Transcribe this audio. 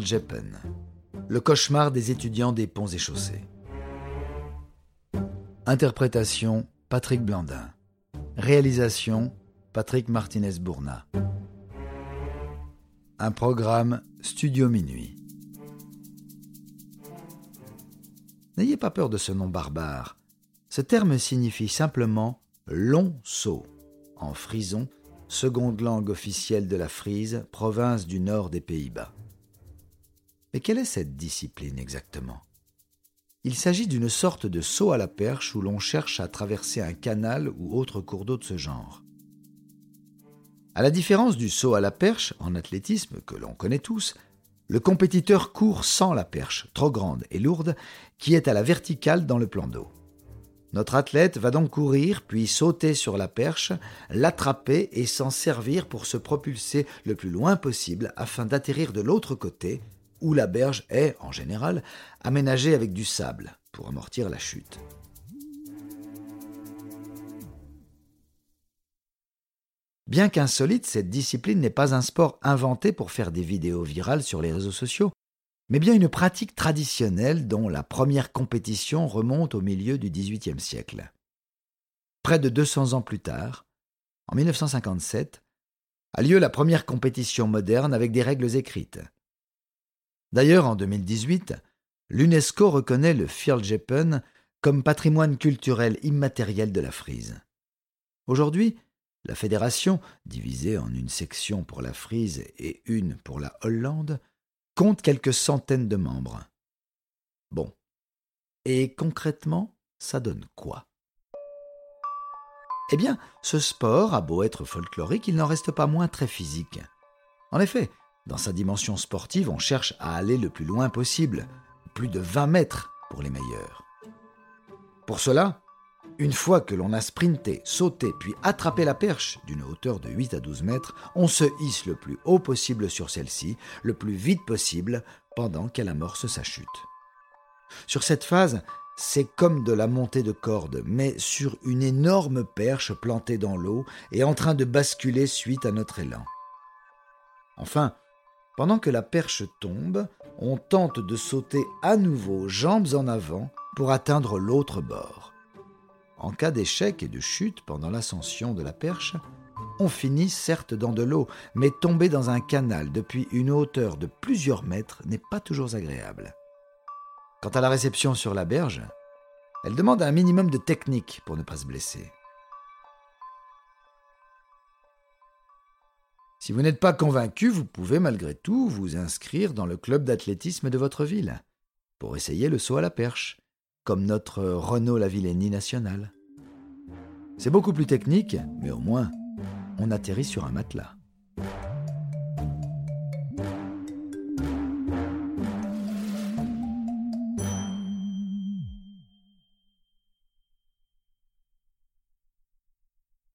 Jeppen, le cauchemar des étudiants des ponts et chaussées. Interprétation Patrick Blandin. Réalisation Patrick Martinez-Bourna. Un programme Studio Minuit. N'ayez pas peur de ce nom barbare. Ce terme signifie simplement long saut en frison, seconde langue officielle de la Frise, province du nord des Pays-Bas. Mais quelle est cette discipline exactement? Il s'agit d'une sorte de saut à la perche où l'on cherche à traverser un canal ou autre cours d'eau de ce genre. À la différence du saut à la perche en athlétisme que l'on connaît tous, le compétiteur court sans la perche, trop grande et lourde, qui est à la verticale dans le plan d'eau. Notre athlète va donc courir, puis sauter sur la perche, l'attraper et s'en servir pour se propulser le plus loin possible afin d'atterrir de l'autre côté, où la berge est, en général, aménagée avec du sable pour amortir la chute. Bien qu'insolite, cette discipline n'est pas un sport inventé pour faire des vidéos virales sur les réseaux sociaux, mais bien une pratique traditionnelle dont la première compétition remonte au milieu du XVIIIe siècle. Près de 200 ans plus tard, en 1957, a lieu la première compétition moderne avec des règles écrites. D'ailleurs, en 2018, l'UNESCO reconnaît le Fjälljeppen comme patrimoine culturel immatériel de la Frise. Aujourd'hui, la fédération, divisée en une section pour la Frise et une pour la Hollande, compte quelques centaines de membres. Bon. Et concrètement, ça donne quoi? Eh bien, ce sport a beau être folklorique, il n'en reste pas moins très physique. En effet, dans sa dimension sportive, on cherche à aller le plus loin possible, plus de 20 mètres pour les meilleurs. Pour cela, une fois que l'on a sprinté, sauté, puis attrapé la perche d'une hauteur de 8 à 12 mètres, on se hisse le plus haut possible sur celle-ci, le plus vite possible, pendant qu'elle amorce sa chute. Sur cette phase, c'est comme de la montée de corde, mais sur une énorme perche plantée dans l'eau et en train de basculer suite à notre élan. Enfin, pendant que la perche tombe, on tente de sauter à nouveau jambes en avant pour atteindre l'autre bord. En cas d'échec et de chute pendant l'ascension de la perche, on finit certes dans de l'eau, mais tomber dans un canal depuis une hauteur de plusieurs mètres n'est pas toujours agréable. Quant à la réception sur la berge, elle demande un minimum de technique pour ne pas se blesser. Si vous n'êêtes pas convaincu, vous pouvez malgré tout vous inscrire dans le club d'athlétisme de votre ville pour essayer le saut à la perche comme notre Renault Lavillenie national. C'est beaucoup plus technique, mais au moins, on atterrit sur un matelas.